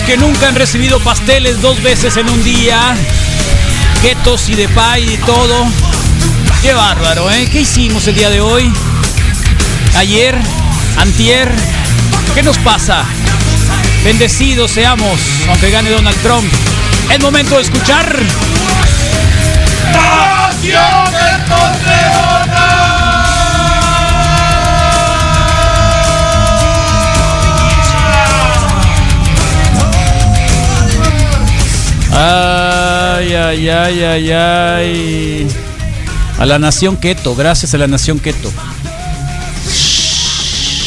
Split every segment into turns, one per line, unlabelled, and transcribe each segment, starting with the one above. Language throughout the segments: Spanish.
Que nunca han recibido pasteles dos veces en un día, ketos y de pie y todo. Qué bárbaro, ¿eh? ¿Qué hicimos el día de hoy? Ayer, antier, ¿qué nos pasa? Bendecidos seamos, aunque gane Donald Trump. Es momento de escuchar. Ay, ay, ay, ay, ay. A la nación keto, gracias a la nación keto.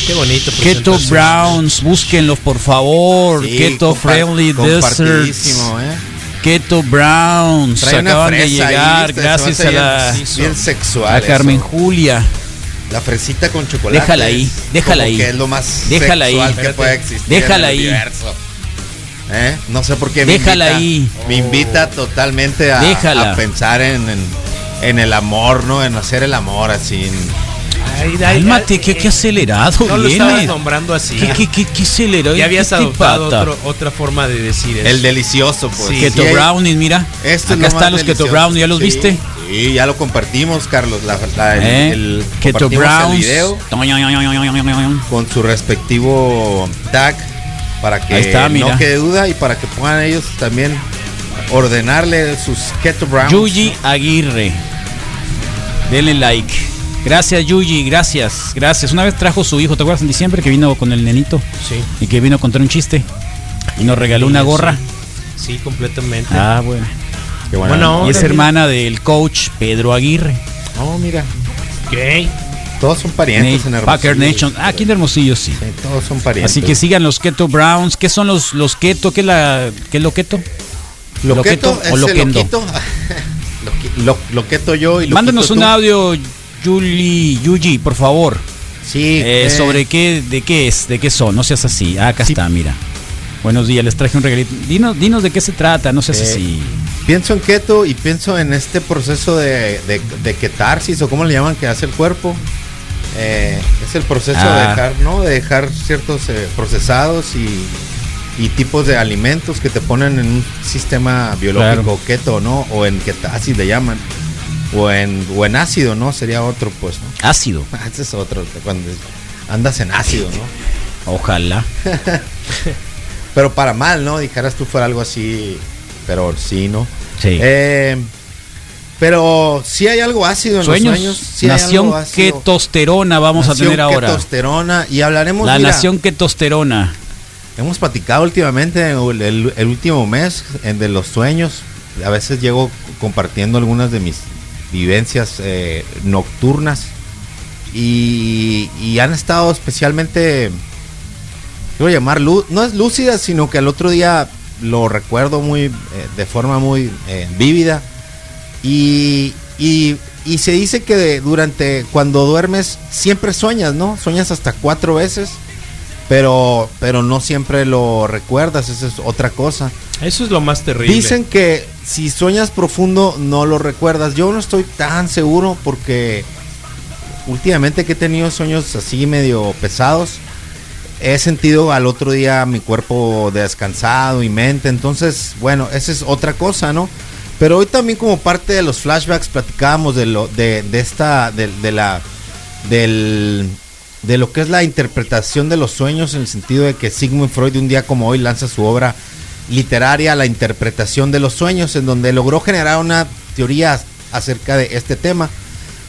Qué bonito.
Keto. Browns, búsquenlos por favor.
Sí,
keto Friendly Desserts.
¿eh?
Keto Browns.
Trae
Acaban de
ahí,
llegar, gracias a la,
bien, sexual.
a Carmen
eso.
Julia.
La fresita con chocolate.
Déjala ahí, déjala ahí.
Que es lo más
Déjala ahí.
sexual que
Espérate.
puede existir.
Déjala
en el
ahí.
universo. ¿Eh? No sé por qué me
Déjala
invita,
ahí.
Me invita totalmente a,
Déjala.
a pensar en, en, en el amor, ¿no? En hacer el amor así. en-
Ay,
Cálmate,
ay,
qué,
eh,
qué acelerado
No lo estabas nombrando así.
¿Qué, qué, qué, qué acelerado?
Ya habías
¿Qué
adoptado otro- otra forma de decir eso.
el delicioso, pues.
Sí.
Keto
Sí,
brownies, mira.
Esto es
Acá
lo más
están los keto brownies, ¿ya los
Sí,
viste?
Sí, ya lo compartimos, Carlos. La, la- el-
¿Eh?
el-
keto
compartimos el video con su respectivo tag para que
está,
no quede duda y para que puedan ellos también ordenarle sus keto browns.
Yuji Aguirre. Denle like. Gracias, Yuji, gracias, gracias. Una vez trajo su hijo, ¿te acuerdas en diciembre que vino con el nenito?
Sí.
Y que vino a contar un chiste. Y nos regaló
Sí,
una gorra.
Sí, completamente.
Ah, bueno.
Qué
Bueno,
onda.
Y es hermana del coach Pedro Aguirre.
Oh, mira.
Ok.
Todos son parientes en Hermosillo.
Packer Nation. Ah, aquí en Hermosillo sí.
Sí, todos son parientes.
Así que sigan los Keto Browns. ¿Qué son los, los Keto? ¿Qué es, la, ¿Qué es lo Keto?
Loqueto,
Loqueto o
el
Loquendo.
lo- Loqueto yo y
Mándanos
loquito
un
tú.
audio, Yuli, Yuji, por favor.
Sí.
Eh,
eh,
sobre qué, de qué es, de qué son, no seas así. Ah, acá
Sí.
está, mira. Buenos días, les traje un regalito. Dinos, dinos de qué se trata, no seas
Eh,
así.
Pienso en keto y pienso en este proceso de, de, de ketarsis o como le llaman que hace el cuerpo. Eh, es el proceso de
Ah.
dejar, ¿no? De dejar ciertos eh, procesados y, y tipos de alimentos que te ponen en un sistema biológico
Claro.
keto, ¿no? O en ketasis le llaman. O en, o en ácido, ¿no? Sería otro, pues, ¿no?
Ácido,
Ese es otro, cuando andas en ácido, ¿no?
ojalá.
Pero para mal, ¿no? Dijeras tú fuera algo así, pero sí, ¿no?
Sí.
Eh, pero sí hay algo ácido en
Sueños.
los sueños. sí
nación ketosterona vamos
Nación
a tener ahora.
Ketosterona. Y hablaremos,
La
mira,
nación ketosterona.
hemos platicado últimamente el, el- el último mes en de los sueños. A veces llego compartiendo algunas de mis vivencias eh, nocturnas. Y, y han estado especialmente, quiero llamar, no es lúcida, sino que al otro día lo recuerdo muy, eh, de forma muy eh, vívida. Y, y- y se dice que de- durante, cuando duermes, siempre sueñas, ¿no? Sueñas hasta cuatro veces, pero, pero no siempre lo recuerdas, esa es otra cosa.
Eso es lo más terrible.
Dicen que si sueñas profundo no lo recuerdas. Yo no estoy tan seguro porque últimamente que he tenido sueños así medio pesados, he sentido al otro día mi cuerpo descansado y mente. Entonces, bueno, esa es otra cosa, ¿no? Pero hoy también como parte de los flashbacks platicábamos de lo de, esta de la del de lo que es la interpretación de los sueños en el sentido de que Sigmund Freud un día como hoy lanza su obra literaria La interpretación de los sueños en donde logró generar una teoría acerca de este tema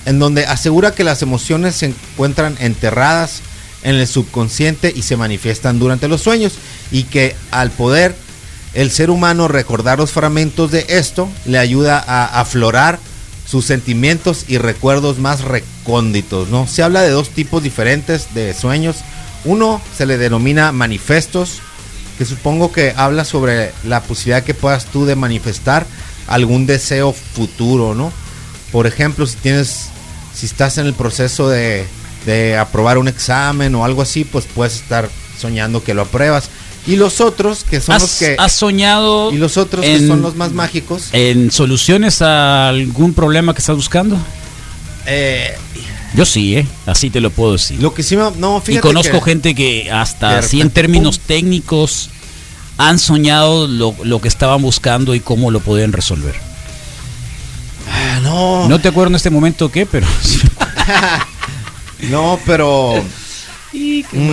en donde asegura que las emociones se encuentran enterradas en el subconsciente y se manifiestan durante los sueños y que al poder el ser humano recordar los fragmentos de esto le ayuda a aflorar sus sentimientos y recuerdos más recónditos, ¿no? Se habla de dos tipos diferentes de sueños. Uno se le denomina manifestos que supongo que habla sobre la posibilidad que puedas tú de manifestar algún deseo futuro, ¿no? Por ejemplo, si tienes, si estás en el proceso de, aprobar un examen o algo así, pues puedes estar soñando que lo apruebas. Y los otros, que son los
¿Has,
que...
has soñado
Y los otros que son los más mágicos.
en soluciones a algún problema que estás buscando?
eh,
Yo sí, ¿eh? Así te lo puedo decir.
lo que sí me... No,
y conozco
que-
gente que hasta así en términos
pum.
técnicos han soñado lo, lo que estaban buscando y cómo lo podían resolver.
Ah, no,
No te acuerdo en este momento qué, pero
no, pero...
Y qué
Mm.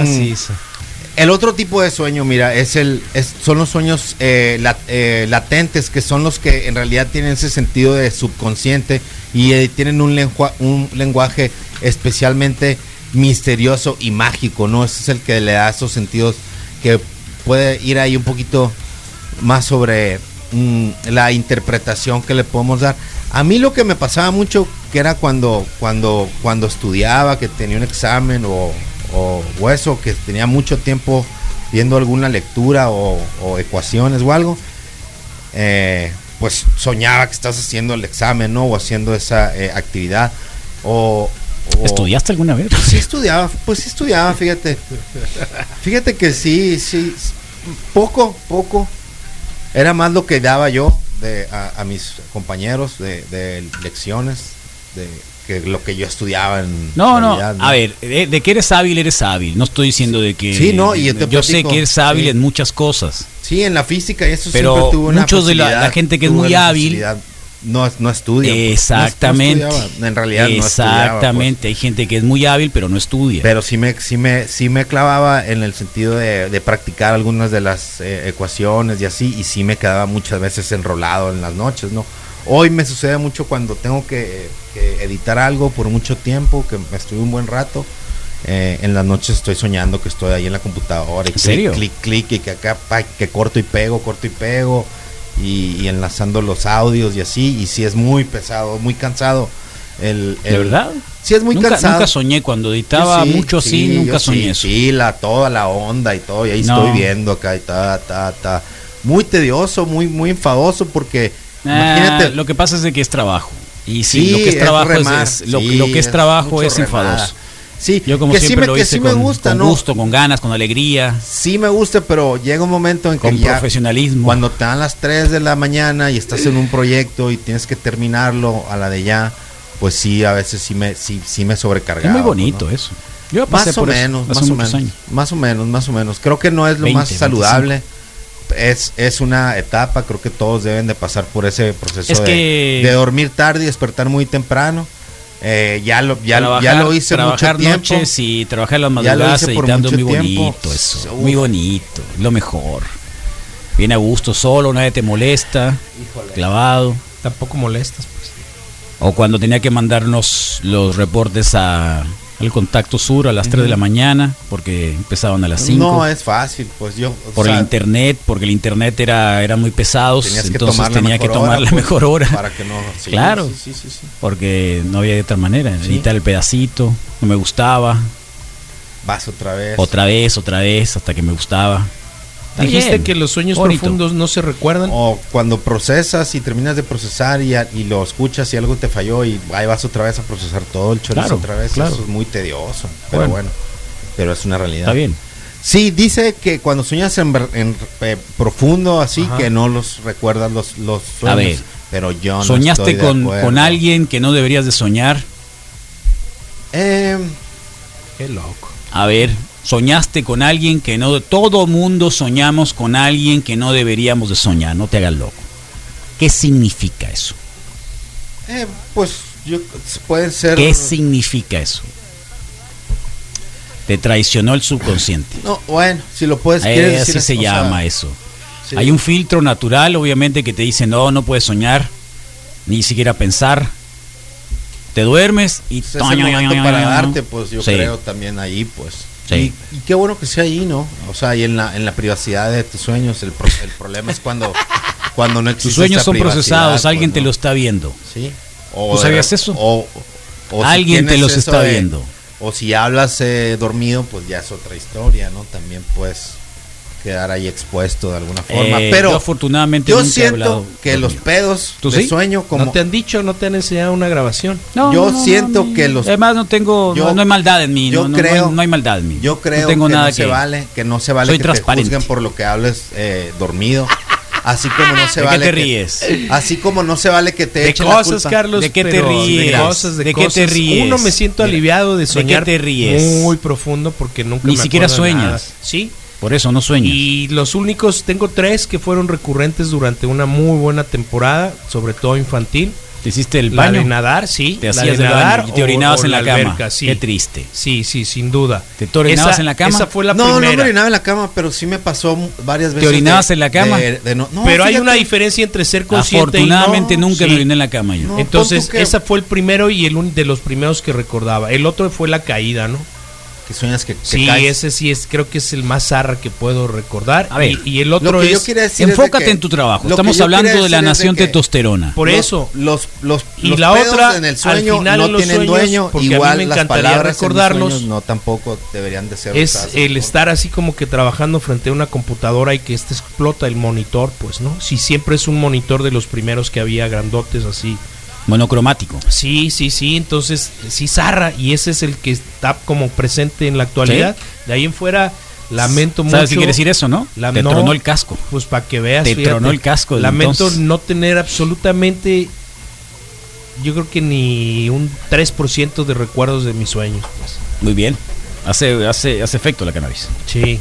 El otro tipo de sueño, mira, es el, es- son los sueños eh, eh, latentes, que son los que en realidad tienen ese sentido de subconsciente y eh, tienen un, lengua- un lenguaje especialmente misterioso y mágico, ¿no? Ese es el que le da esos sentidos que puede ir ahí un poquito más sobre mm, la interpretación que le podemos dar. A mí lo que me pasaba mucho que era cuando cuando cuando estudiaba, que tenía un examen o, o, o eso, que tenía mucho tiempo viendo alguna lectura o, o ecuaciones o algo, eh, pues soñaba que estás haciendo el examen, ¿no? O haciendo esa eh, actividad. O, o-
¿estudiaste alguna vez?
Sí estudiaba, pues sí estudiaba, fíjate. Fíjate que sí, sí, poco, poco. Era más lo que daba yo de, a, a mis compañeros de, de lecciones, de que lo que yo estudiaba en
No, no,
realidad,
a ver, de, de que eres hábil, eres hábil. No estoy diciendo de que...
Sí, no, y yo
sé que eres hábil
sí.
en muchas cosas.
Sí, en la física y eso
Pero
siempre tuve una
muchos de la- gente que es muy hábil-
no, no estudia. pues, no-
Exactamente.
no en realidad no pues.
Exactamente. Hay gente que es muy hábil, pero no estudia.
Pero sí me, sí me, sí me clavaba en el sentido de, de practicar algunas de las eh, ecuaciones y así, y sí me quedaba muchas veces enrolado en las noches, ¿no? Hoy me sucede mucho cuando tengo que, que editar algo por mucho tiempo, que me estuve un buen rato. eh, en las noches estoy soñando que estoy ahí en la computadora y
¿En
clic,
serio?
clic, clic, y que acá pa, que corto y pego, corto y pego, y, y enlazando los audios y así, y sí es muy pesado, muy cansado. El,
¿De verdad?
Sí es muy
nunca,
cansado.
nunca soñé cuando editaba
sí,
mucho así,
sí,
nunca soñé
sí,
eso.
Sí, la, toda la onda y todo, y ahí
No.
estoy viendo acá y ta, ta, ta. Muy tedioso, muy, muy enfadoso porque
Ah,
imagínate.
lo que pasa es de que es trabajo. Y sí,
sí,
lo que es trabajo es,
remar,
es- lo,
sí,
lo que es trabajo es enfadoso.
Sí,
Yo como
que sí
siempre
me,
lo hice
sí me
con,
gusta,
con
¿no?
gusto, con ganas, con alegría,
Sí me gusta, pero llega un momento en que
con
ya
profesionalismo.
cuando te dan las 3 de la mañana y estás en un proyecto y tienes que terminarlo a la de ya, pues sí, a veces sí me, sí, sí me sobrecargaba.
es muy bonito
¿no?
eso. Yo pasé
Más o
por eso
menos,
hace
más o menos,
años.
más o menos, más o menos. Creo que no es lo
20,
más saludable. Es, es una etapa, creo que todos deben de pasar por ese proceso
Es
de,
que-
de dormir tarde y despertar muy temprano. Eh, ya lo ya,
Trabajar-
ya lo hice mucho
trabajar
tiempo.
noches y trabajar las madrugadas editando
mucho
muy
tiempo.
bonito eso,
Uf.
muy bonito, lo mejor. Viene a gusto solo, nadie te molesta, clavado.
Tampoco molestas, pues.
O cuando tenía que mandarnos los reportes a, al contacto sur a las 3 de la mañana, porque empezaban a las 5.
No es fácil, pues yo.
por
sea,
el internet, porque el internet era eran muy
que
entonces
tomar la
tenía que tomar la
pues,
mejor hora.
Para que no. sí,
Claro.
Sí, sí.
Porque no había de otra manera. Editar el pedacito, no me gustaba.
Vas otra vez.
Otra vez, otra vez, hasta que me gustaba.
Dijiste que los sueños
bonito.
profundos no se recuerdan.
O cuando procesas y terminas de procesar y, a- y lo escuchas y algo te falló y ahí vas otra vez a procesar todo el chorizo
Claro,
otra vez.
claro.
Eso es muy tedioso. Pero
Bueno.
bueno. pero es una realidad.
Está bien.
Sí, dice que cuando sueñas en, eh, profundo así,
Ajá.
que no los recuerdas los, los sueños.
ver,
pero yo no
¿Soñaste
estoy
con, con alguien que no deberías de soñar?
Eh,
Qué loco.
A ver, ¿soñaste con alguien que no... Todo mundo soñamos con alguien que no deberíamos de soñar, no te hagas loco. ¿Qué significa eso?
eh, pues yo pueden ser.
¿Qué significa eso? Te traicionó el subconsciente.
No, bueno, si lo puedes.
Eh,
decir
así se
sea,
llama eso.
sí.
Hay un filtro natural, obviamente, que te dice, no, no puedes soñar, ni siquiera pensar. Te duermes y...
Pues es el para darte, pues yo
Sí.
creo también ahí, pues.
Sí.
Y, y qué bueno que sea ahí, ¿no? O sea, y en la, en la privacidad de tus sueños, el, pro- el problema es cuando, cuando no existe
Tus sueños son procesados, alguien
pues,
te
¿no?
lo está viendo.
Sí.
¿Tú
de
sabías
re-
eso?
O, o si
Alguien te los está
de-
viendo.
O si hablas eh, dormido, pues ya es otra historia, ¿no? También puedes quedar ahí expuesto de alguna forma.
Eh,
pero
yo afortunadamente
yo
nunca he
siento
hablado
que los pedos
¿Tú
de
sí?
sueño como
¿No te han dicho, no te han enseñado una grabación?
No,
Yo
no, no,
siento
no,
que los-
Además no tengo,
Yo-
no, no hay maldad en mí,
yo creo-
no hay, no hay maldad en mí.
Yo creo
no tengo
que
nada
no se
que
vale, que no se vale
Soy
que
transparente.
te juzguen por lo que hables eh, dormido. Así como no se
¿De qué
vale
te
que-
ríes?
Así como no se vale que te
De
echen la
cosas,
culpa.
Carlos.
¿De qué te ríes?
De cosas, de,
¿De qué te
cosas.
ríes?
Uno me siento aliviado de
¿de qué
soñar
te ríes?
muy profundo porque nunca
Ni
me
siquiera sueñas.
nada. Sí.
Por eso no sueño.
Y los únicos, tengo tres que fueron recurrentes durante una muy buena temporada, sobre todo infantil.
¿Te hiciste el
La
baño?
de nadar, sí.
Te
la
hacías
de nadar
baño y te orinabas
o
en la, cama.
alberca, sí.
Qué triste.
Sí, sí, sin duda.
¿Te orinabas
Esa-
en la cama?
Esa fue la
no, no
primera.
me orinaba en la cama, pero sí me pasó varias veces.
orinabas
de-
en la cama?
de- de no- no,
pero hay una diferencia entre ser consciente
Afortunadamente
y no.
nunca
Sí.
me oriné en la cama yo.
No.
Entonces, esa fue el primero y el un- de los primeros que recordaba. El otro fue la caída, ¿no?
Que sueñas que, que
Sí,
caes.
ese sí es, creo que es el más zarra que puedo recordar.
A ver,
y, y el otro
Lo que yo
es
decir es de
Enfócate
que-
en tu trabajo. Estamos hablando de la
de
nación
que
testosterona.
por
Los-
eso.
Los, los,
Y
los
la
pedos
otra,
en el
al
sueño
final
no
en los
tienen
sueños,
dueño.
porque a mí
Igual
me
las
encantaría
palabras en
recordarlos.
sueños no tampoco deberían de ser
es
usadas.
el estar así como que trabajando frente a una computadora y que este explota el monitor, pues, ¿no? Si siempre es un monitor de los primeros que había grandotes así.
Monocromático.
Sí, sí, sí, entonces sí zarra y ese es el que está como presente en la actualidad. De ahí en fuera lamento mucho.
¿Sabes qué quiere decir eso, no?
La-
Te
no.
tronó el casco.
Pues para que veas.
Te tronó el casco,
Lamento
entonces.
no tener absolutamente, yo creo que ni un 3% de recuerdos de mis sueños. pues.
Muy bien. Hace, hace, hace efecto la cannabis.
Sí.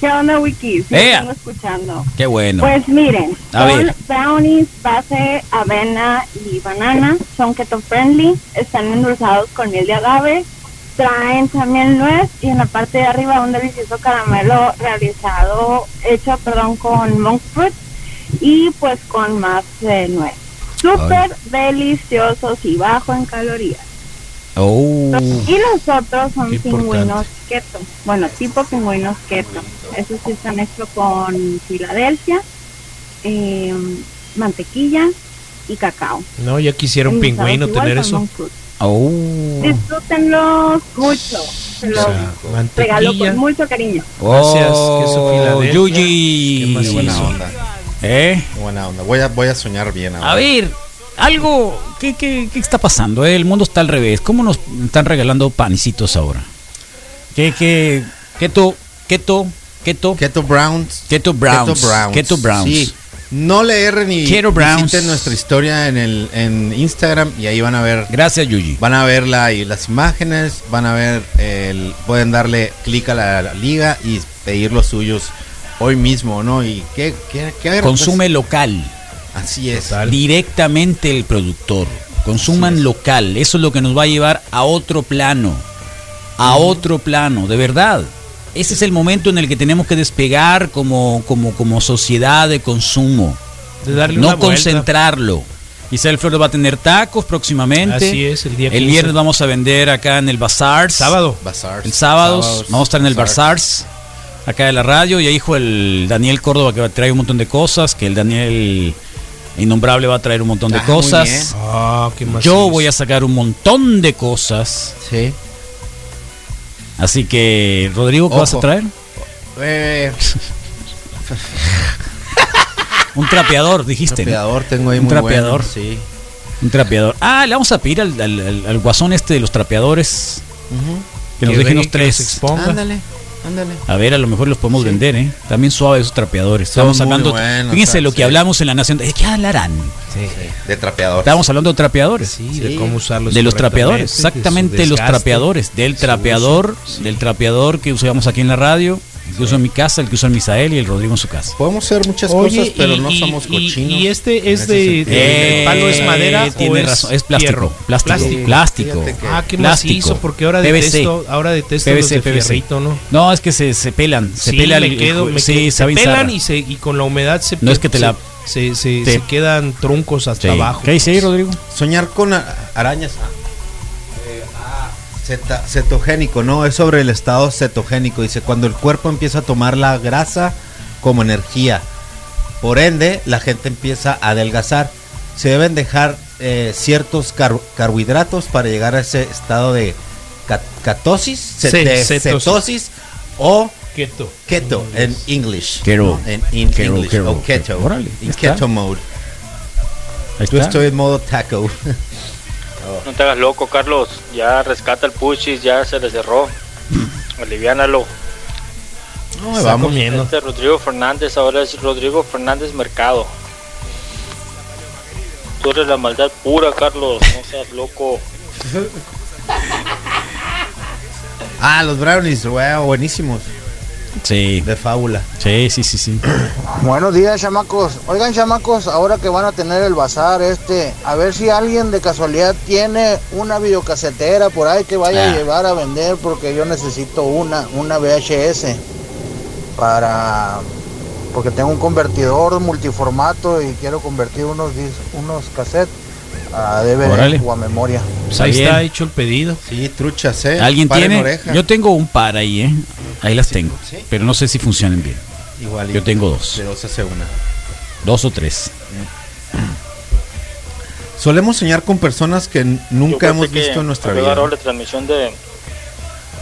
¿Qué onda, Wiki? Sí, escuchando.
Qué bueno.
Pues miren,
A
son
ver.
brownies base avena y banana, son keto friendly, están endulzados con miel de agave, traen también nuez y en la parte de arriba un delicioso caramelo realizado, hecho, perdón, con monk fruit y pues con más eh, nuez. Súper deliciosos y bajo en calorías.
Oh.
Y los otros son
Qué
pingüinos keto. Bueno, tipo pingüinos keto. Esos sí están hechos con Filadelfia, eh, mantequilla y cacao.
No, ya quisiera un pingüino tener eso.
Oh.
Disfrútenlos mucho. Se los
O sea,
regalo con mucho cariño.
Gracias,
Oh,
queso Filadelfia.
Yuyi.
Qué
buena onda.
¿Eh?
qué buena onda. Voy a, voy a soñar bien ahora.
A ver, algo. ¿qué, qué, qué está pasando? El mundo está al revés. ¿Cómo nos están regalando panecitos ahora? ¿Qué, qué? Keto, keto, keto,
Keto Browns.
keto browns.
Keto Browns.
Keto browns.
Sí. No le erren y
Keto Browns.
visiten nuestra historia en el en Instagram y ahí van a ver
Gracias, Yuyi.
van a ver la, las imágenes, van a ver el pueden darle clic a la, la liga y pedir los suyos hoy mismo, ¿no? Y qué qué, qué
Consume local.
Así es.
Total.
Directamente el productor. Consuman local. Eso es lo que nos va a llevar a otro plano. A otro plano, de verdad. Ese es el momento en el que tenemos que despegar como, como, como sociedad de consumo.
De darle
no concentrarlo. Isabel Flores va a tener tacos próximamente.
Así es, el día
El
15.
viernes vamos a vender acá en el Bazar.
Sábado.
Bazaars.
El sábado
Sábados,
vamos a estar en el. Barzars, acá de la radio. Y ahí dijo el Daniel Córdoba que traer un montón de cosas. Que el Daniel Innombrable va a traer un montón de
Ah, muy bien.
cosas.
Ah,
Yo voy a sacar un montón de cosas.
Sí.
Así que, Rodrigo, ¿qué vas a traer?
Eh,
Un trapeador, dijiste. ¿no?
trapeador tengo ahí
Un
muy
trapeador.
bueno, sí.
Un trapeador. Ah, le vamos a pedir al, al- al- al guasón este de los trapeadores que nos
Que
deje unos tres.
exponga.
Ándale, ándale.
A ver, a lo mejor los podemos vender, ¿eh? También suave esos trapeadores.
Son
Estamos hablando.
buenos,
fíjense lo que
sí.
hablamos en la Nación. ¿De qué hablarán?
De trapeador.
Estábamos hablando de trapeadores.
Sí, de
Sí.
cómo usarlos
de los trapeadores, exactamente los
desgaste.
trapeadores, del trapeador,
uso, sí.
del trapeador que usamos aquí en la radio, el que uso en mi casa, el que usa en Misael y el Rodrigo en su casa.
Podemos hacer muchas
Oye,
cosas, pero
y-
no
y-
somos
y-
cochinos.
Y, este
en
es de, de- el palo es madera
Eh, tiene
o es
razón, es plástico,
fierro?
plástico,
Plástico.
plástico.
Que-
Ah, qué
Plástico.
macizo, porque ahora
PVC.
detesto, ahora detesto los
PVC,
de
PVC.
fierrito, ¿no?
No, es que se, se pelan, se
sí,
pela
me
el-
quedo,
el-
me
sí,
quedo-
sabe
se pelan y, se, y con la humedad se
No es que te
se-
la-
se, se,
te-
se quedan truncos hasta
Sí.
abajo.
¿Qué dice ahí, Rodrigo?
Soñar con arañas. Ah. Ceta- cetogénico, ¿no? Es sobre el estado cetogénico. Dice, cuando el cuerpo empieza a tomar la grasa como energía. Por ende, la gente empieza a adelgazar. Se deben dejar eh, ciertos car- carbohidratos para llegar a ese estado de ca- catosis, ce-
Sí,
de
cetosis.
cetosis o
Keto.
Keto en English.
Keto.
En in
Keto,
English.
keto,
o keto.
Órale,
en
está.
keto mode.
Ahí
Yo
está.
estoy en modo taco.
No te hagas loco, Carlos. Ya rescata el puchis, ya se le cerró. Aliviánalo.
No,
Está
vamos.
comiendo.
Este Rodrigo Fernández ahora es Rodrigo Fernández Mercado. Tú eres la maldad pura, Carlos. No seas loco.
Ah, los brownies, wow, buenísimos.
Sí,
De fábula.
sí, sí, sí, sí.
Buenos días, chamacos. Oigan, chamacos, ahora que van a tener el bazar este, a ver si alguien de casualidad tiene una videocasetera por ahí que vaya
Ah.
a llevar a vender porque yo necesito una, una VHS para porque tengo un convertidor multiformato y quiero convertir unos dis- unos cassettes a DVD
Órale.
o a memoria.
Pues ahí
bien.
está hecho el pedido.
Sí, truchas, ¿eh?
¿Alguien tiene?
oreja.
Yo tengo un par ahí, ¿eh? Ahí las tengo.
sí.
Pero no sé si funcionan bien.
Igual.
yo tengo dos.
De dos hace una.
Dos o tres.
Solemos soñar con personas que nunca hemos
que
visto en nuestra vida.
la transmisión de,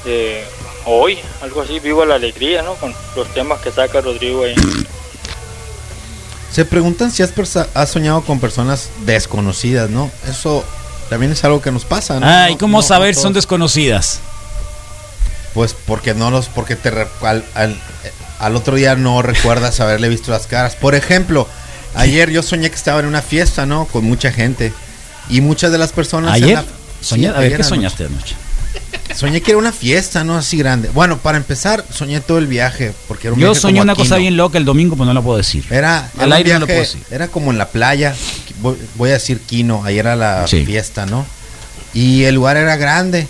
de hoy, algo así, Viva la Alegría, ¿no? Con los temas que saca Rodrigo ahí.
Se preguntan si has, has soñado con personas desconocidas, ¿no? Eso también es algo que nos pasa, ¿no?
Ah, ¿y cómo
no-
saber
no
si son desconocidas?
Pues porque no los, porque te al, al- al otro día no recuerdas haberle visto las caras. Por ejemplo, ayer yo soñé que estaba en una fiesta, ¿no? Con mucha gente. Y muchas de las personas. en
¿Ayer?
la-
Soñé-
Sí,
a ver,
ayer
¿qué
anoche.
soñaste anoche?
Soñé que era una fiesta, ¿no? Así grande. Bueno, para empezar, soñé todo el viaje. Porque era un
Yo
viaje
soñé una cosa
¿no?
bien loca el domingo, pues no la puedo decir.
Era,
Al
era
aire no lo puedo decir.
Era como en la playa. Voy, voy a decir Quino. Ahí era la
Sí.
fiesta, ¿no? Y el lugar era grande.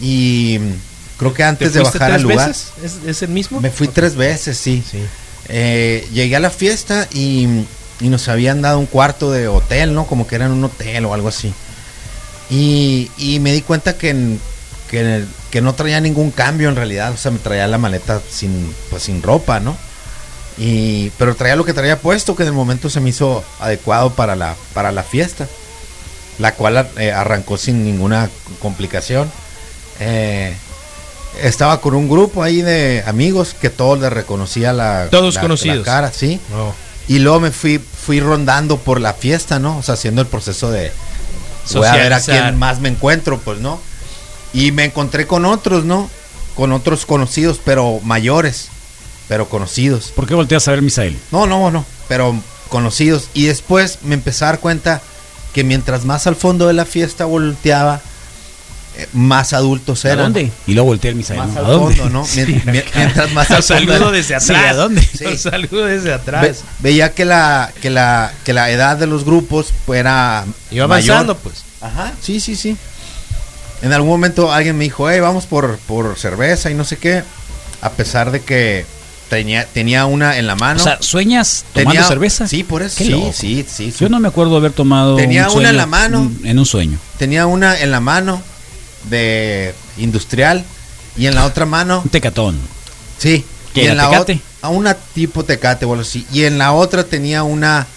Y creo que
¿Te
antes de bajar al lugar.
veces? ¿Es, es el mismo?
Me fui tres veces, sí.
Sí.
Eh, llegué a la fiesta y, y nos habían dado un cuarto de hotel, ¿no? Como que era en un hotel o algo así. Y, y me di cuenta que, en- que, en el- que no traía ningún cambio en realidad. O sea, me traía la maleta sin, pues, sin ropa, ¿no? Y, pero traía lo que traía puesto, que en el momento se me hizo adecuado para la, para la fiesta. La cual eh, arrancó sin ninguna complicación. Eh, estaba con un grupo ahí de amigos que todos les reconocía la,
Todos
la-
conocidos.
la cara, sí.
No.
Y luego me fui, fui rondando por la fiesta, ¿no? O sea, haciendo el proceso de voy a ver a quién más me encuentro, pues, ¿no? Y me encontré con otros, ¿no? Con otros conocidos, pero mayores, pero conocidos.
¿Por qué volteas a ver Misael?
No, no, no, pero conocidos. Y después me empecé a dar cuenta que mientras más al fondo de la fiesta volteaba, más adultos
¿A
eran.
dónde? Y luego voltea el Misael.
Más
¿no?
al
¿A dónde?
fondo, ¿no? Mien- mientras más al
Al
fondo
saludo
de-
desde
Sí,
atrás.
¿a dónde?
Sí.
Al saludo desde
Ve-
atrás.
veía que la, que la que la edad de los grupos pues, era
Iba
mayor.
avanzando, pues.
Ajá, sí, sí, sí. En algún momento alguien me dijo, hey, vamos por, por cerveza y no sé qué. A pesar de que tenía, tenía una en la mano.
O sea, ¿sueñas tomando
tenía,
cerveza?
Sí, por eso.
Qué
Sí,
loco.
sí, sí.
Yo no me acuerdo haber tomado.
Tenía
un
una en la mano.
En un sueño.
Tenía una en la mano de industrial y en la otra mano,
Un tecatón.
sí.
¿Qué,
y
era
en la
Tecate?
a una tipo tecate o algo así. Y en la otra tenía una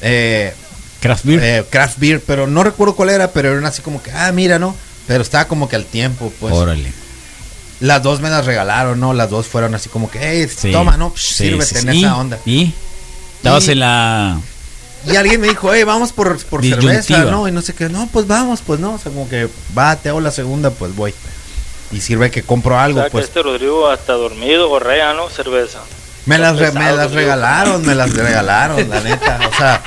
eh,
Craft beer.
eh, craft beer, pero no recuerdo cuál era, pero era así como que, ah, mira, ¿no? Pero estaba como que al tiempo, pues.
Órale.
Las dos me las regalaron, ¿no? Las dos fueron así como que, hey,
Sí.
toma, ¿no? Psh,
Sí,
sírvete
sí,
en esa onda.
¿Y? Estabas en la.
Y alguien me dijo, hey, vamos por, por cerveza, ¿no? Y no sé qué, no, pues vamos, pues no. O sea, como que, va, te hago la segunda, pues voy. Y sirve que compro
O
algo,
que
pues.
este Rodrigo hasta dormido gorrea, ¿no? Cerveza.
Me las,
pesado,
me las regalaron, me las regalaron, la neta. O sea,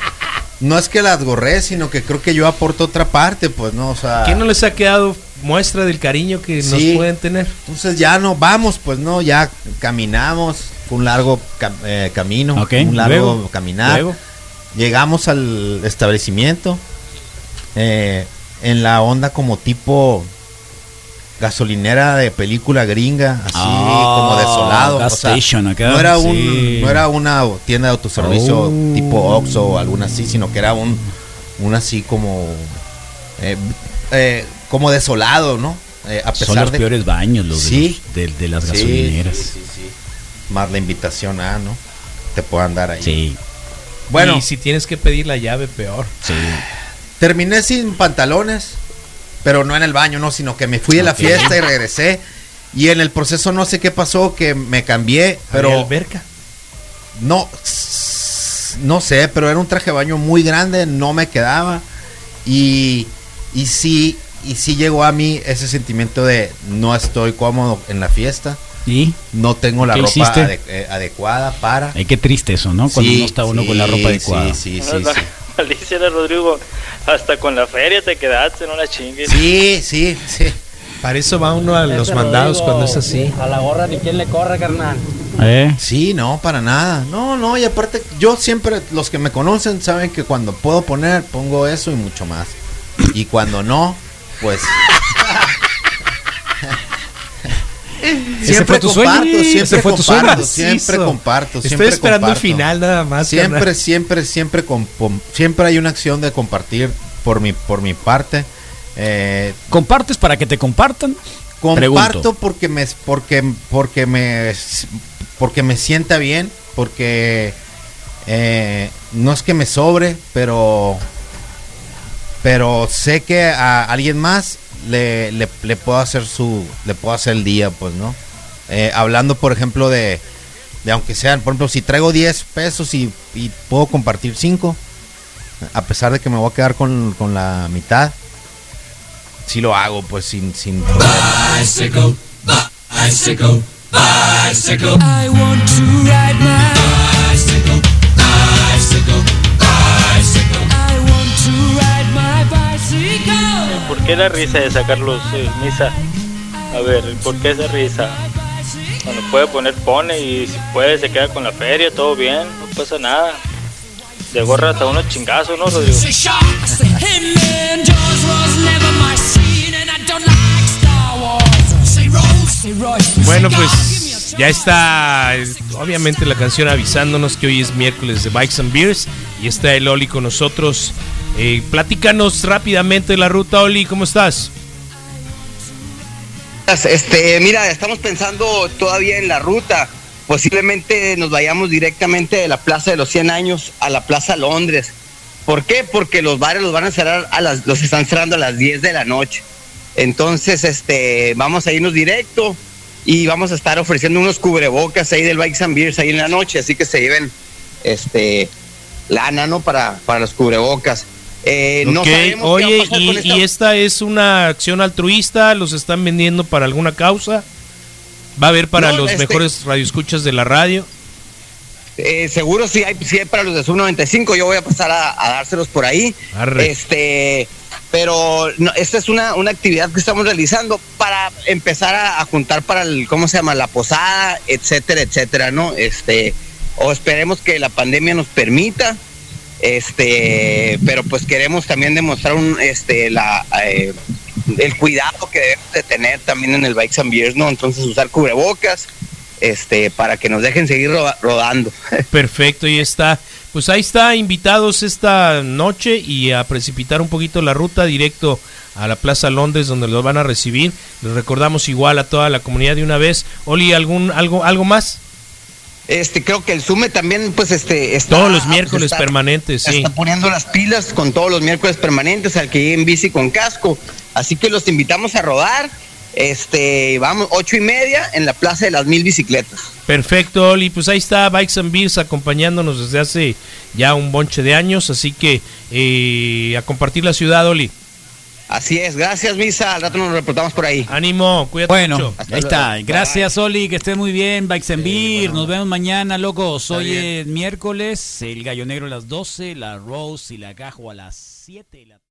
no es que las gorré, sino que creo que yo aporto otra parte, pues, ¿no? O sea.
¿Quién no les ha quedado muestra del cariño que
Sí.
nos pueden tener?
Entonces ya no, vamos, pues no, ya caminamos, fue un largo cam- eh, camino,
Ok,
un largo
luego,
caminar.
luego.
Llegamos al establecimiento eh, en la onda como tipo gasolinera de película gringa, así
Ah,
como desolado.
gas
o sea,
station acá,
no era
sí.
un, no era una tienda de autoservicio
Oh.
tipo Oxxo o alguna así, sino que era un, un así como eh, eh, como desolado, ¿no? Eh, a pesar
Son los
de
peores baños los de
Sí.
los- de, de las gasolineras.
Sí, sí, sí. Más la invitación a, ¿no? Te puedan dar ahí.
Sí,
Bueno,
Y si tienes que pedir la llave, peor.
sí.
terminé sin pantalones, pero no en el baño, no, sino que me fui de la fiesta y regresé. Y en el proceso no sé qué pasó, que me cambié,
Pero
pero
alberca.
no, no sé, pero era un traje de baño muy grande, no me quedaba. Y, y sí, y sí llegó a mí ese sentimiento de no estoy cómodo en la fiesta,
¿Y?
no tengo la
¿Qué
ropa eh, adecuada para.
Ay, qué triste eso, ¿no? Cuando
Sí,
no está uno
sí,
con la ropa adecuada.
Sí, sí, sí.
no,
sí.
Alicia Rodrigo, hasta con la feria te quedaste, no la chingues.
Sí, sí, sí.
Para eso va uno a los mandados cuando es así.
A la gorra ni quien le corre, carnal.
¿Eh?
Sí, no, para nada. No, no, y aparte, yo siempre, los que me conocen saben que cuando puedo poner, pongo eso y mucho más. Y cuando no, pues.
¿Ese fue tu sueño?
comparto,
¿Ese
siempre
fue tu
comparto, siempre comparto,
Estoy
siempre
esperando el final nada más.
Siempre,
carnal.
siempre, siempre, siempre hay una acción de compartir por mi, por mi parte. Eh,
¿Compartes para que te compartan?
Comparto
Pregunto.
porque me porque porque me porque me sienta bien, porque eh, no es que me sobre, pero pero sé que a alguien más le, le, le puedo hacer su le puedo hacer el día, pues, ¿no? Eh, hablando, por ejemplo, de, de aunque sean, por ejemplo, si traigo 10 pesos y, y puedo compartir 5, a pesar de que me voy a quedar con, con la mitad, sí lo hago, pues, sin, sin problema.
Bicycle, bicycle, bicycle. I want to ride my
qué la risa de sacarlos eh, misa? A ver, ¿por qué esa risa? Cuando puede poner, pone y si puede se queda con la feria, todo bien, no pasa nada. De gorra hasta unos chingazos, ¿no, Rodrigo?
Bueno, pues
"God, give me a
ya está, es- obviamente la canción avisándonos que hoy es miércoles de Bikes and Beers y está el Oli con nosotros. Eh, platícanos rápidamente la ruta, Oli, ¿cómo estás?
Este, mira, estamos pensando todavía en la ruta. Posiblemente nos vayamos directamente de la Plaza de los 100 años a la Plaza Londres. ¿Por qué? Porque los bares los van a cerrar a las, los están cerrando a las 10 de la noche. Entonces, este, vamos a irnos directo y vamos a estar ofreciendo unos cubrebocas ahí del Bikes and Beers ahí en la noche, así que se lleven, este, lana, ¿no? Para, para los cubrebocas. Eh, no
Ok,
sabemos qué va a
oye,
pasar
y,
con esta-
y esta es una acción altruista? ¿Los están vendiendo para alguna causa? ¿Va a haber para
No,
los
este-
mejores radioescuchas de la radio?
Eh, seguro sí hay, sí hay para los de Sub 95, yo voy a pasar a, a dárselos por ahí.
Arre.
Este, pero no, esta es una, una actividad que estamos realizando para empezar a, a juntar para el, ¿cómo se llama? La posada, etcétera, etcétera, ¿no? Este, o esperemos que la pandemia nos permita. Este, pero pues queremos también demostrar un, este, la, eh, el cuidado que debemos de tener también en el Bikes and Beers, ¿no? Entonces usar cubrebocas, este, para que nos dejen seguir roda- rodando.
Perfecto, y está. Pues ahí está, invitados esta noche y a precipitar un poquito la ruta directo a la Plaza Londres donde los van a recibir. Les recordamos igual a toda la comunidad de una vez. Oli, ¿algún, algo, algo más?
Este, creo que el Sume también, pues, este, está,
Todos los miércoles
está-
permanentes, sí.
Está poniendo las pilas con todos los miércoles permanentes al que llegue en bici con casco. Así que los invitamos a rodar. Este, vamos, ocho y media en la Plaza de las Mil Bicicletas.
Perfecto, Oli. Pues ahí está Bikes and Beers acompañándonos desde hace ya un bonche de años. Así que eh, a compartir la ciudad, Oli.
Así es, gracias, Misa. Al rato nos reportamos por ahí.
Ánimo, cuídate
Bueno,
mucho.
Ahí está. Gracias, Oli, que estés muy bien. Bikes and Beer. Nos vemos mañana, locos. Hoy es miércoles. El Gallo Negro a las 12, la Rose y la Gajo a las 7. La...